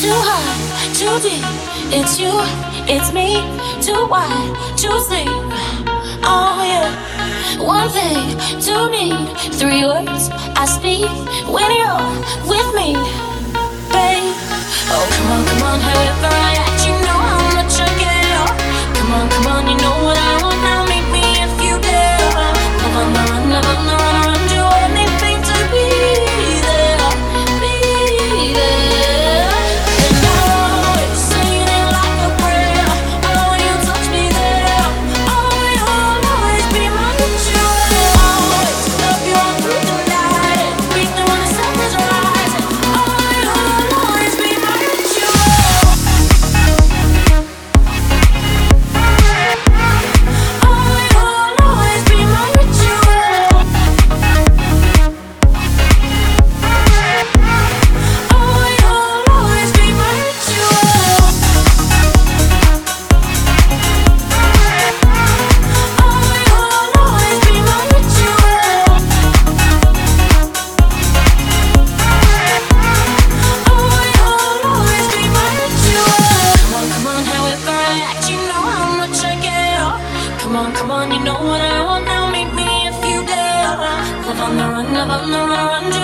Too high, too deep. It's you, it's me. Too wide, too sleep. Oh yeah. One thing, two need. Three words I speak when you're with me, babe. Oh come on, come on, I act, Come on, come on, you know what I want now. Meet me if you dare. Love on the run, love on the run,